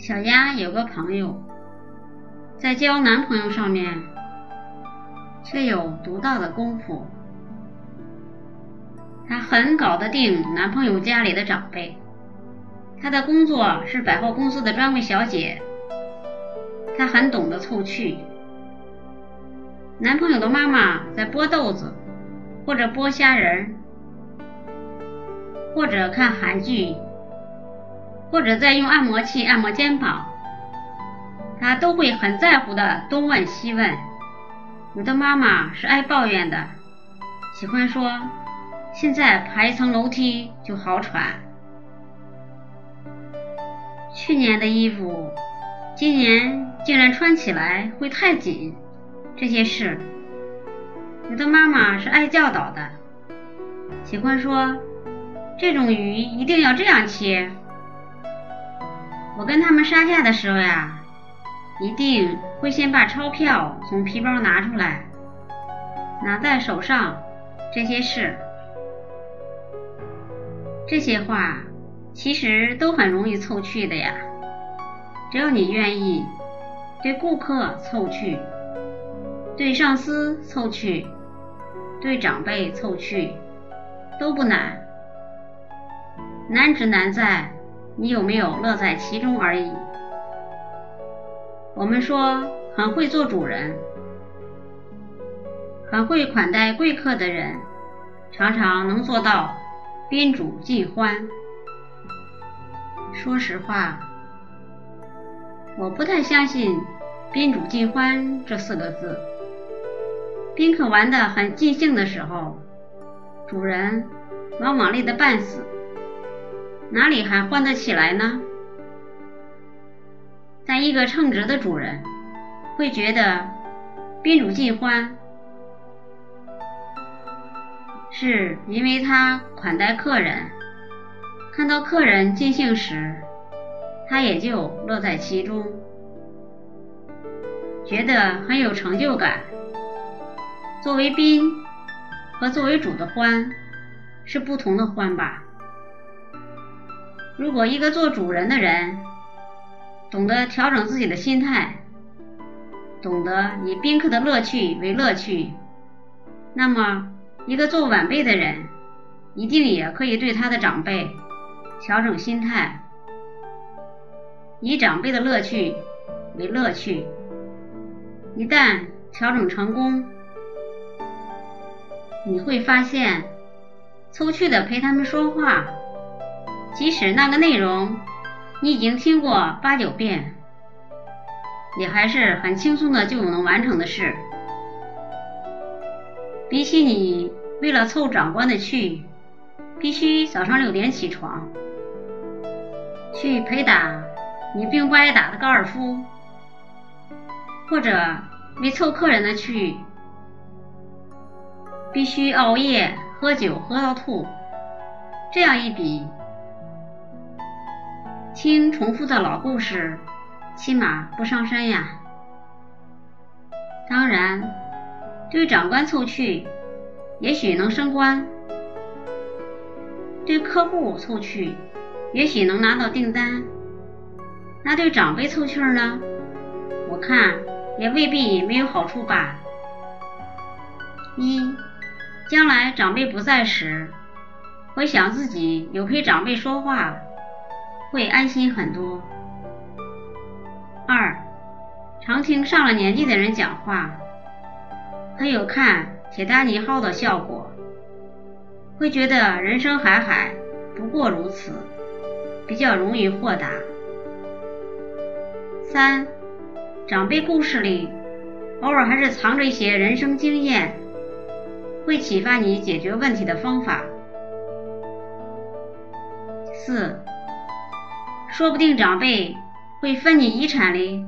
小丫有个朋友，在交男朋友上面却有独到的功夫。她很搞得定男朋友家里的长辈。她的工作是百货公司的专柜小姐，她很懂得凑趣。男朋友的妈妈在剥豆子，或者剥虾仁，或者看韩剧。或者在用按摩器按摩肩膀，他都会很在乎的东问西问。有的妈妈是爱抱怨的，喜欢说现在爬一层楼梯就好喘。去年的衣服，今年竟然穿起来会太紧，这些事，有的妈妈是爱教导的，喜欢说这种鱼一定要这样切。我跟他们杀价的时候呀，一定会先把钞票从皮包拿出来，拿在手上。这些事，这些话，其实都很容易凑去的呀。只要你愿意，对顾客凑去，对上司凑去，对长辈凑去，都不难。难只难在。你有没有乐在其中而已？我们说很会做主人，很会款待贵客的人，常常能做到宾主尽欢。说实话，我不太相信“宾主尽欢”这四个字。宾客玩得很尽兴的时候，主人往往累得半死。哪里还欢得起来呢？但一个称职的主人会觉得宾主尽欢，是因为他款待客人，看到客人尽兴时，他也就乐在其中，觉得很有成就感。作为宾和作为主的欢是不同的欢吧。如果一个做主人的人懂得调整自己的心态，懂得以宾客的乐趣为乐趣，那么一个做晚辈的人一定也可以对他的长辈调整心态，以长辈的乐趣为乐趣。一旦调整成功，你会发现，凑趣的陪他们说话。即使那个内容你已经听过八九遍，也还是很轻松的就能完成的事。比起你为了凑长官的去，必须早上六点起床去陪打你并不爱打的高尔夫，或者为凑客人的去，必须熬夜喝酒喝到吐，这样一比。听重复的老故事，起码不伤身呀。当然，对长官凑趣，也许能升官；对客户凑趣，也许能拿到订单。那对长辈凑趣呢？我看也未必没有好处吧。一，将来长辈不在时，会想自己有陪长辈说话。会安心很多。二，常听上了年纪的人讲话，很有看《铁达尼号》的效果，会觉得人生海海，不过如此，比较容易豁达。三，长辈故事里偶尔还是藏着一些人生经验，会启发你解决问题的方法。四。说不定长辈会分你遗产嘞，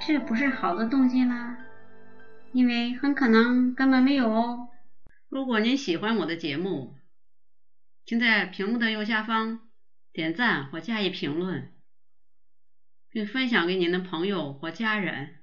这不是好的动机啦，因为很可能根本没有哦。如果您喜欢我的节目，请在屏幕的右下方点赞或加以评论，并分享给您的朋友或家人。